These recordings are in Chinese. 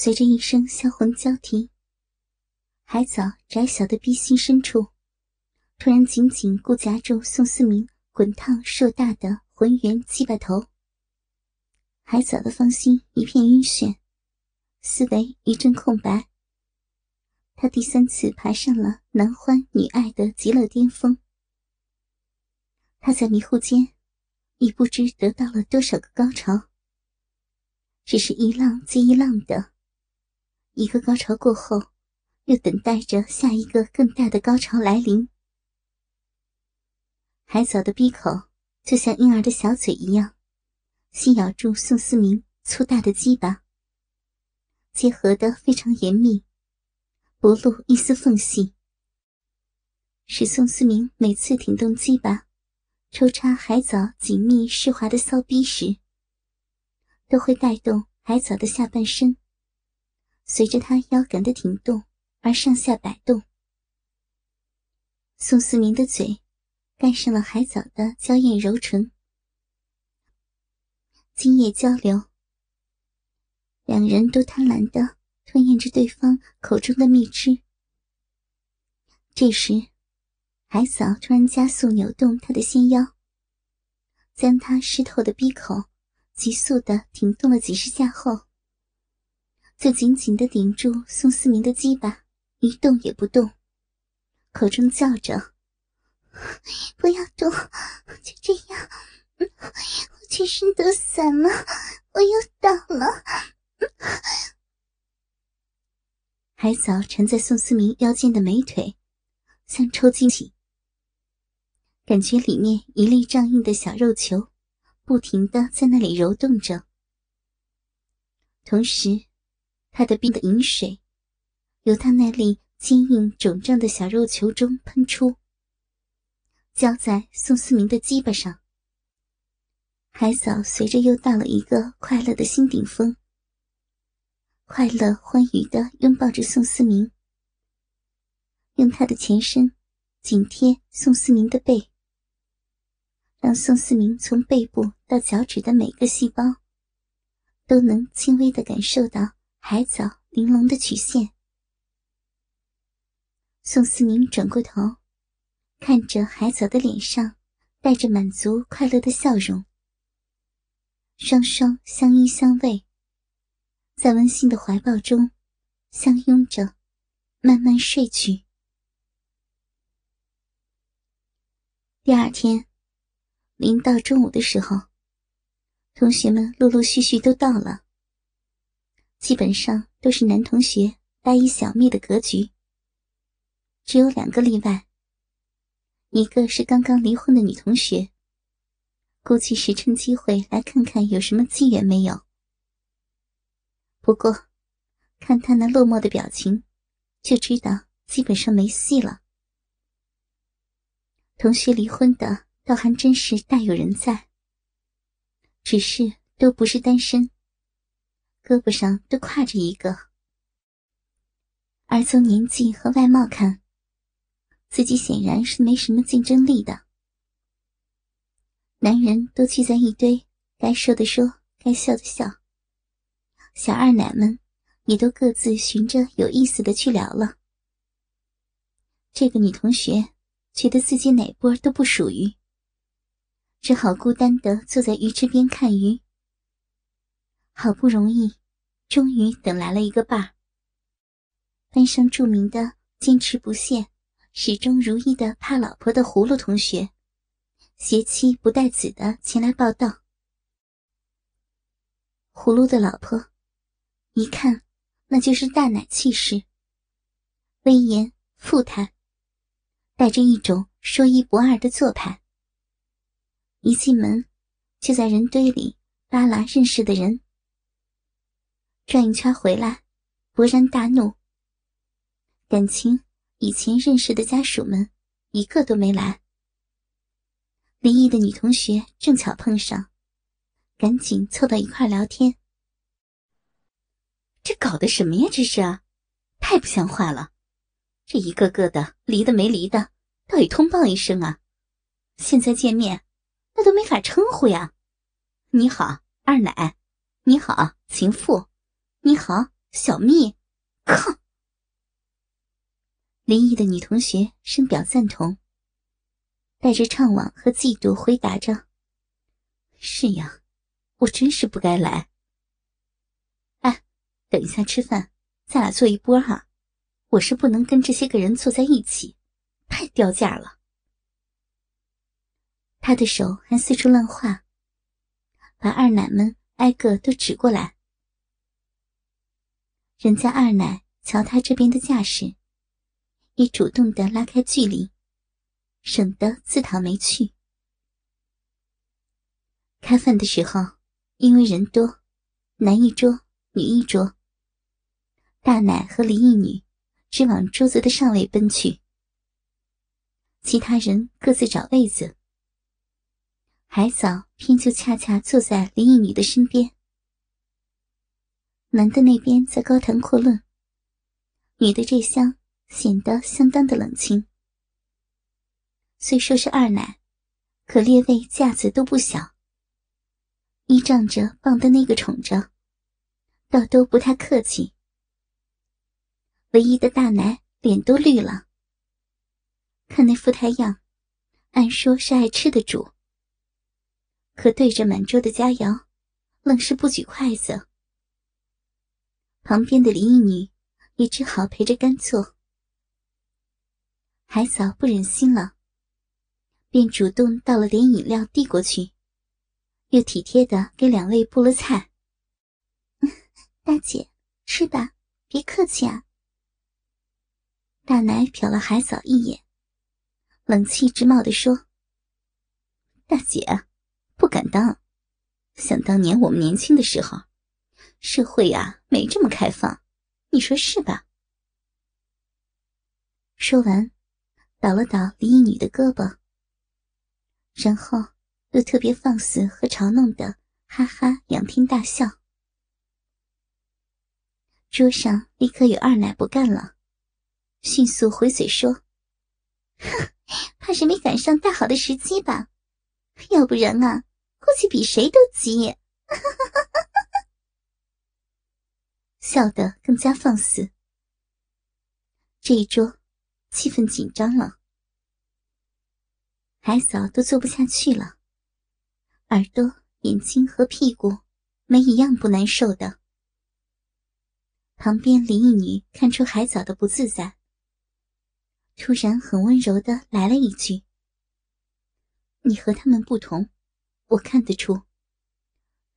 随着一声销魂交替，海藻窄小的逼心深处，突然紧紧固夹住宋思明滚烫硕大的浑圆鸡巴头。海藻的芳心一片晕眩，思维一阵空白。他第三次爬上了男欢女爱的极乐巅峰。他在迷糊间，已不知得到了多少个高潮。只是一浪接一浪的。一个高潮过后，又等待着下一个更大的高潮来临。海藻的闭口就像婴儿的小嘴一样，吸咬住宋思明粗大的鸡巴，结合的非常严密，不露一丝缝隙。使宋思明每次挺动鸡巴，抽插海藻紧密湿滑的骚逼时，都会带动海藻的下半身。随着他腰杆的挺动而上下摆动，宋思明的嘴盖上了海藻的娇艳柔唇，精液交流，两人都贪婪的吞咽着对方口中的蜜汁。这时，海藻突然加速扭动他的纤腰，将他湿透的鼻口急速的挺动了几十下后。就紧紧的顶住宋思明的鸡巴，一动也不动，口中叫着：“不要动，就这样，我全身都散了，我又倒了。”海藻缠在宋思明腰间的美腿，像抽筋起，感觉里面一粒胀硬的小肉球，不停的在那里揉动着，同时。他的冰的饮水，由他那粒坚硬肿胀的小肉球中喷出，浇在宋思明的鸡巴上。海藻随着又到了一个快乐的新顶峰，快乐欢愉的拥抱着宋思明，用他的前身紧贴宋思明的背，让宋思明从背部到脚趾的每个细胞，都能轻微的感受到。海藻玲珑的曲线。宋思明转过头，看着海藻的脸上带着满足快乐的笑容，双双相依相偎，在温馨的怀抱中相拥着，慢慢睡去。第二天，临到中午的时候，同学们陆陆续续都到了。基本上都是男同学大一小蜜的格局，只有两个例外。一个是刚刚离婚的女同学，估计是趁机会来看看有什么机缘没有。不过，看他那落寞的表情，就知道基本上没戏了。同学离婚的倒还真是大有人在，只是都不是单身。胳膊上都挎着一个，而从年纪和外貌看，自己显然是没什么竞争力的。男人都聚在一堆，该说的说，该笑的笑。小二奶们也都各自寻着有意思的去聊了。这个女同学觉得自己哪波都不属于，只好孤单的坐在鱼池边看鱼。好不容易，终于等来了一个伴儿。班上著名的坚持不懈、始终如一的怕老婆的葫芦同学，携妻不带子的前来报道。葫芦的老婆，一看那就是大奶气势，威严富态，带着一种说一不二的做派。一进门，就在人堆里扒拉认识的人。转一圈回来，勃然大怒。感情以前认识的家属们一个都没来。离异的女同学正巧碰上，赶紧凑到一块聊天。这搞的什么呀？这是，太不像话了！这一个个的离的没离的，倒也通报一声啊！现在见面，那都没法称呼呀。你好，二奶；你好，情妇。你好，小蜜，靠！林毅的女同学深表赞同，带着怅惘和嫉妒回答着：“是呀，我真是不该来。哎，等一下吃饭，咱俩坐一波哈。我是不能跟这些个人坐在一起，太掉价了。”他的手还四处乱画，把二奶们挨个都指过来。人家二奶瞧他这边的架势。也主动的拉开距离，省得自讨没趣。开饭的时候，因为人多，男一桌，女一桌。大奶和林一女只往桌子的上位奔去，其他人各自找位子。海嫂偏就恰恰坐在林一女的身边。男的那边在高谈阔论，女的这厢。显得相当的冷清。虽说是二奶，可列位架子都不小。依仗着棒的那个宠着，倒都不太客气。唯一的大奶脸都绿了。看那副态样，按说是爱吃的主，可对着满桌的佳肴，愣是不举筷子。旁边的林一女也只好陪着干坐。海嫂不忍心了，便主动倒了点饮料递过去，又体贴的给两位布了菜。大姐，吃吧，别客气啊。大奶瞟了海嫂一眼，冷气直冒的说：“大姐，不敢当。想当年我们年轻的时候，社会呀没这么开放，你说是吧？”说完。倒了倒李一女的胳膊，然后又特别放肆和嘲弄的哈哈仰天大笑。桌上立刻有二奶不干了，迅速回嘴说：“哼，怕是没赶上大好的时机吧？要不然啊，估计比谁都急。”哈哈哈哈笑得更加放肆。这一桌。气氛紧张了，海嫂都坐不下去了，耳朵、眼睛和屁股没一样不难受的。旁边林一女看出海嫂的不自在，突然很温柔的来了一句：“你和他们不同，我看得出。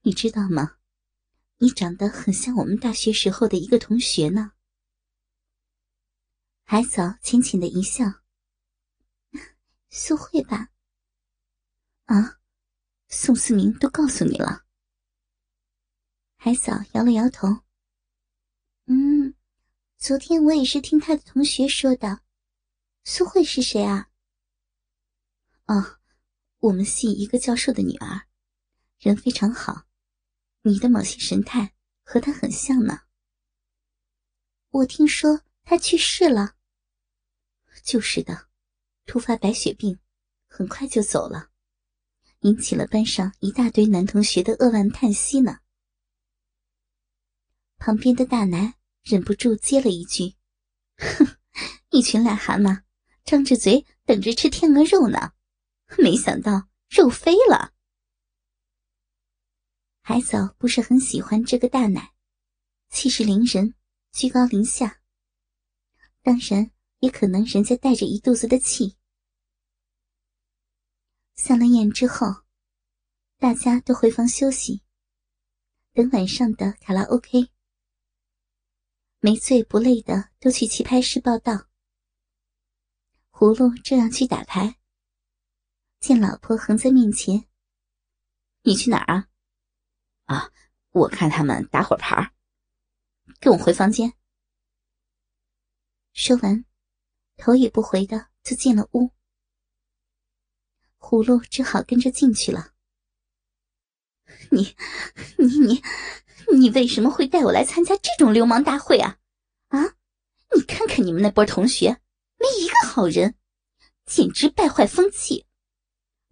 你知道吗？你长得很像我们大学时候的一个同学呢。”海嫂浅浅的一笑：“苏慧吧？啊，宋思明都告诉你了。”海嫂摇了摇头：“嗯，昨天我也是听他的同学说的。苏慧是谁啊？”“哦，我们系一个教授的女儿，人非常好。你的某些神态和他很像呢。”“我听说他去世了。”就是的，突发白血病，很快就走了，引起了班上一大堆男同学的扼腕叹息呢。旁边的大男忍不住接了一句：“哼，一群癞蛤蟆，张着嘴等着吃天鹅肉呢，没想到肉飞了。”海藻不是很喜欢这个大奶，气势凌人，居高临下，当然。也可能人家带着一肚子的气。散了宴之后，大家都回房休息，等晚上的卡拉 OK。没醉不累的都去棋牌室报道。葫芦正要去打牌，见老婆横在面前：“你去哪儿啊？”“啊，我看他们打会儿牌。”“跟我回房间。”说完。头也不回的就进了屋，葫芦只好跟着进去了。你、你、你、你为什么会带我来参加这种流氓大会啊？啊！你看看你们那波同学，没一个好人，简直败坏风气。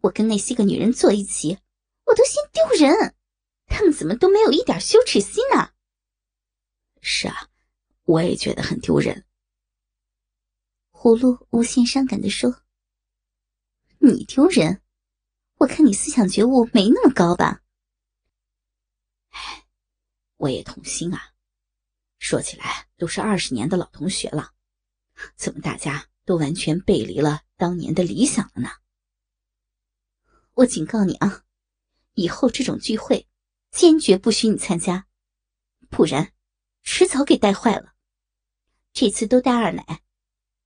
我跟那些个女人坐一起，我都嫌丢人，他们怎么都没有一点羞耻心呢？是啊，我也觉得很丢人。葫芦无限伤感的说：“你丢人？我看你思想觉悟没那么高吧？”哎，我也痛心啊。说起来都是二十年的老同学了，怎么大家都完全背离了当年的理想了呢？我警告你啊，以后这种聚会坚决不许你参加，不然迟早给带坏了。这次都带二奶，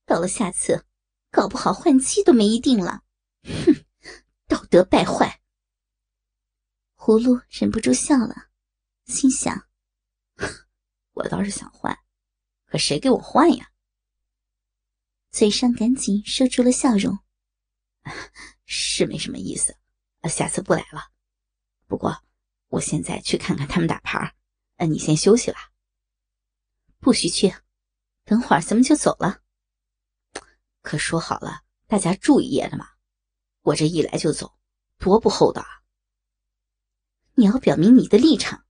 到了下次，搞不好换妻都没一定了。哼，道德败坏！葫芦忍不住笑了，心想：我倒是想换，可谁给我换呀？嘴上赶紧收住了笑容。是没什么意思，下次不来了。不过我现在去看看他们打牌，呃，你先休息吧。不许去，等会儿咱们就走了。可说好了，大家住一夜的嘛。我这一来就走，多不厚道啊！你要表明你的立场，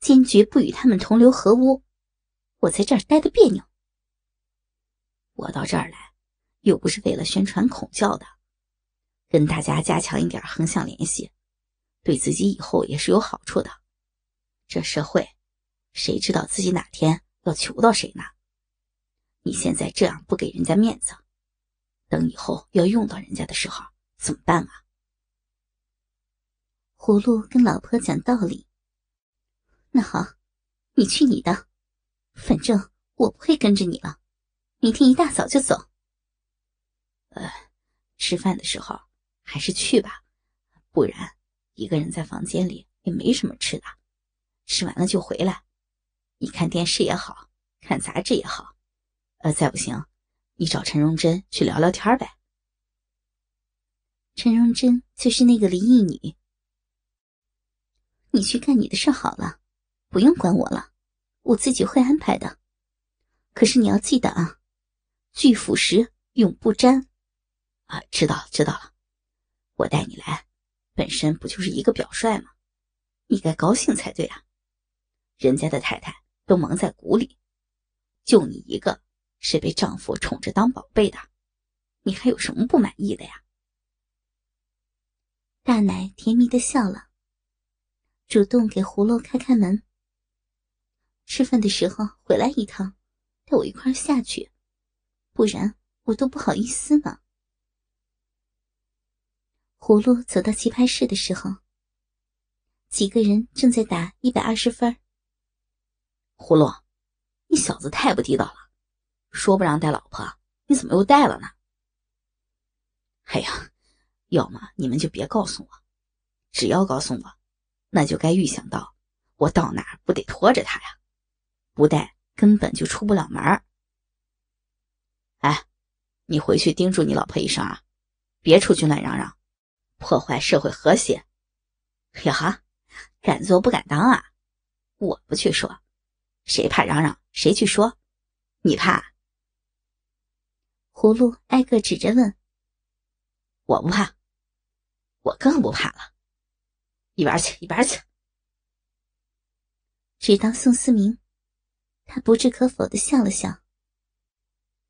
坚决不与他们同流合污。我在这儿待的别扭。我到这儿来，又不是为了宣传孔教的。跟大家加强一点横向联系，对自己以后也是有好处的。这社会，谁知道自己哪天要求到谁呢？你现在这样不给人家面子，等以后要用到人家的时候怎么办啊？葫芦跟老婆讲道理。那好，你去你的，反正我不会跟着你了。明天一大早就走。呃，吃饭的时候。还是去吧，不然一个人在房间里也没什么吃的，吃完了就回来。你看电视也好看杂志也好，呃，再不行，你找陈荣珍去聊聊天呗。陈荣珍就是那个离异女。你去干你的事好了，不用管我了，我自己会安排的。可是你要记得啊，拒腐蚀永不沾。啊，知道了知道了。我带你来，本身不就是一个表率吗？你该高兴才对啊！人家的太太都蒙在鼓里，就你一个是被丈夫宠着当宝贝的，你还有什么不满意的呀？大奶甜蜜的笑了，主动给葫芦开开门。吃饭的时候回来一趟，带我一块下去，不然我都不好意思呢。葫芦走到棋牌室的时候，几个人正在打一百二十分。葫芦，你小子太不地道了！说不让带老婆，你怎么又带了呢？哎呀，要么你们就别告诉我，只要告诉我，那就该预想到我到哪不得拖着他呀，不带根本就出不了门哎，你回去叮嘱你老婆一声啊，别出去乱嚷嚷。破坏社会和谐，呀哈，敢做不敢当啊！我不去说，谁怕嚷嚷谁去说，你怕？葫芦挨个指着问：“我不怕，我更不怕了，一边去一边去。”只当宋思明，他不置可否的笑了笑：“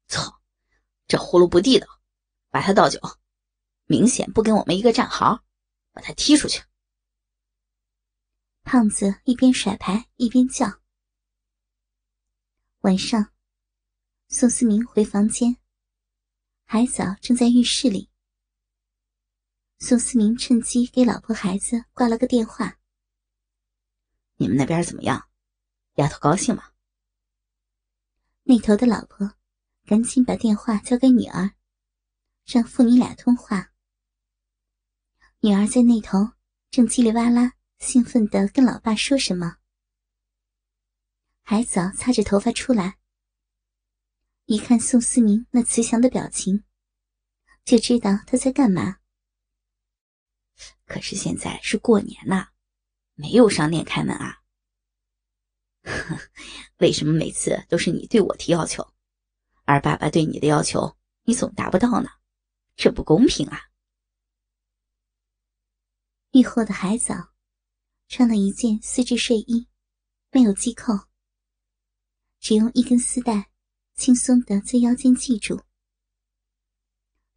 操，这葫芦不地道，把他倒酒。”明显不跟我们一个战壕，把他踢出去。胖子一边甩牌一边叫。晚上，宋思明回房间，海藻正在浴室里。宋思明趁机给老婆孩子挂了个电话：“你们那边怎么样？丫头高兴吗？”那头的老婆赶紧把电话交给女儿，让父女俩通话。女儿在那头正叽里哇啦、兴奋的跟老爸说什么。海藻擦着头发出来，一看宋思明那慈祥的表情，就知道他在干嘛。可是现在是过年呐，没有商店开门啊。为什么每次都是你对我提要求，而爸爸对你的要求你总达不到呢？这不公平啊！浴后的海藻，穿了一件丝质睡衣，没有系扣。只用一根丝带轻松的在腰间系住。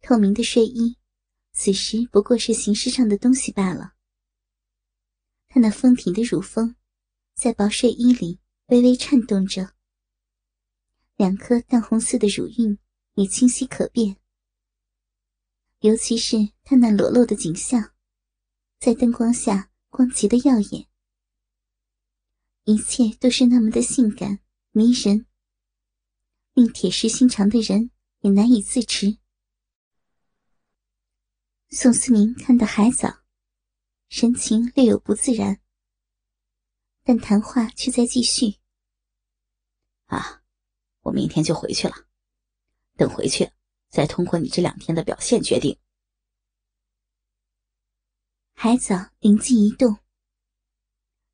透明的睡衣，此时不过是形式上的东西罢了。她那丰挺的乳峰，在薄睡衣里微微颤动着，两颗淡红色的乳晕也清晰可辨。尤其是她那裸露的景象，在灯光下光洁的耀眼，一切都是那么的性感。迷人，令铁石心肠的人也难以自持。宋思明看到海藻，神情略有不自然，但谈话却在继续。啊，我明天就回去了，等回去再通过你这两天的表现决定。海藻灵机一动，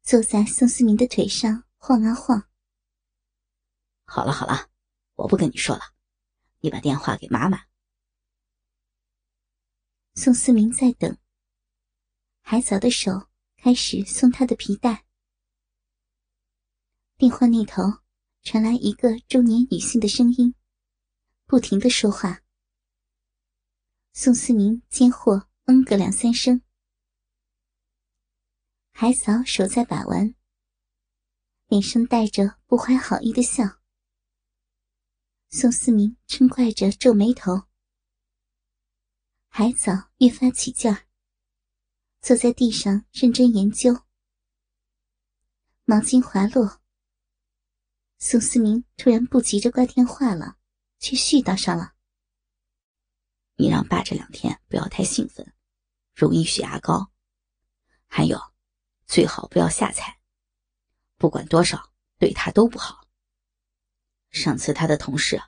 坐在宋思明的腿上晃啊晃。好了好了，我不跟你说了，你把电话给妈妈。宋思明在等。海藻的手开始松他的皮带。电话那头传来一个中年女性的声音，不停的说话。宋思明接货，嗯个两三声。海藻手在把玩，脸上带着不怀好意的笑。宋思明嗔怪着皱眉头，海藻越发起劲儿，坐在地上认真研究。毛巾滑落，宋思明突然不急着挂电话了，却絮叨上了：“你让爸这两天不要太兴奋，容易血压高。还有，最好不要下菜，不管多少对他都不好。”上次他的同事，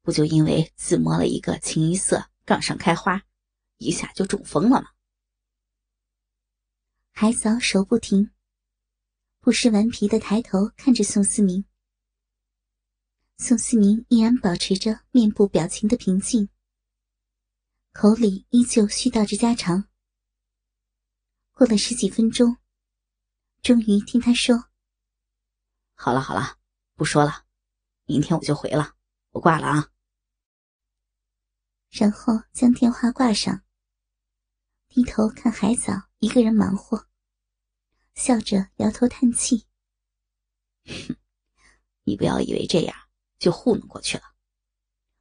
不就因为自摸了一个清一色杠上开花，一下就中风了吗？海藻手不停，不失顽皮的抬头看着宋思明。宋思明依然保持着面部表情的平静，口里依旧絮叨着家常。过了十几分钟，终于听他说：“好了好了，不说了。”明天我就回了，我挂了啊。然后将电话挂上，低头看海藻一个人忙活，笑着摇头叹气：“哼，你不要以为这样就糊弄过去了。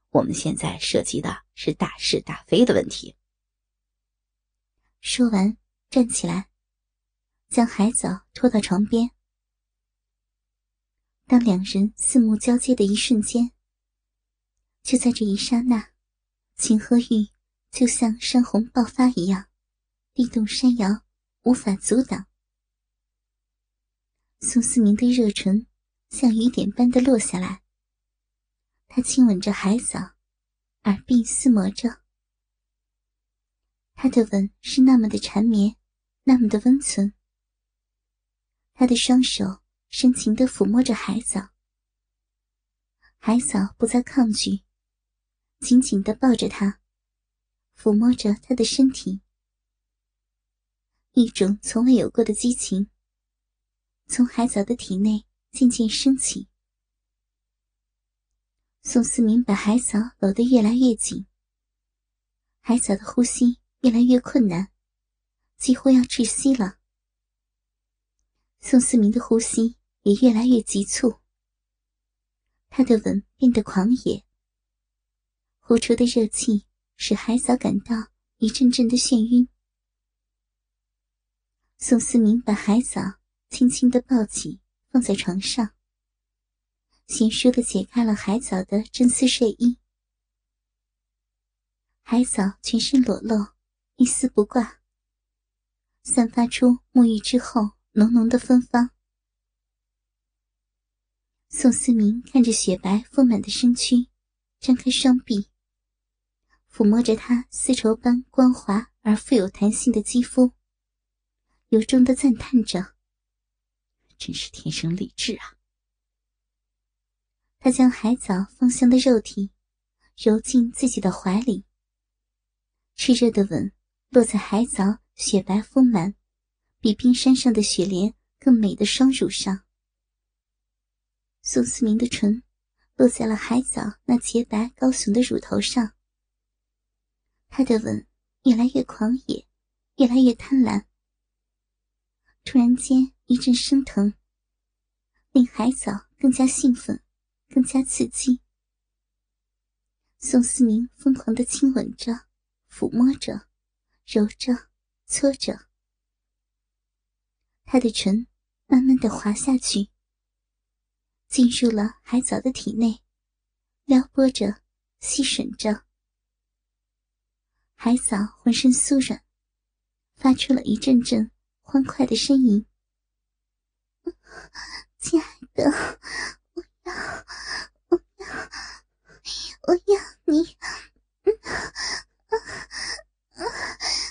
我们现在涉及的是大是大非的问题。”说完，站起来，将海藻拖到床边。当两人四目交接的一瞬间，就在这一刹那，情和欲就像山洪爆发一样，地动山摇，无法阻挡。宋思明的热唇像雨点般的落下来，他亲吻着海藻，耳鬓厮磨着。他的吻是那么的缠绵，那么的温存。他的双手。深情的抚摸着海藻，海藻不再抗拒，紧紧的抱着他，抚摸着他的身体。一种从未有过的激情，从海藻的体内渐渐升起。宋思明把海藻搂得越来越紧，海藻的呼吸越来越困难，几乎要窒息了。宋思明的呼吸。也越来越急促，他的吻变得狂野，呼出的热气使海藻感到一阵阵的眩晕。宋思明把海藻轻轻的抱起，放在床上，娴熟的解开了海藻的真丝睡衣。海藻全身裸露，一丝不挂，散发出沐浴之后浓浓的芬芳。宋思明看着雪白丰满的身躯，张开双臂，抚摸着她丝绸般光滑而富有弹性的肌肤，由衷的赞叹着：“真是天生丽质啊！”他将海藻芳香的肉体揉进自己的怀里，炽热的吻落在海藻雪白丰满、比冰山上的雪莲更美的双乳上。宋思明的唇落在了海藻那洁白高耸的乳头上，他的吻越来越狂野，越来越贪婪。突然间一阵生疼，令海藻更加兴奋，更加刺激。宋思明疯狂的亲吻着，抚摸着，揉着，搓着，他的唇慢慢的滑下去。进入了海藻的体内，撩拨着，吸吮着。海藻浑身酥软，发出了一阵阵欢快的呻吟。亲爱的，我要，我要，我要你，嗯，啊啊。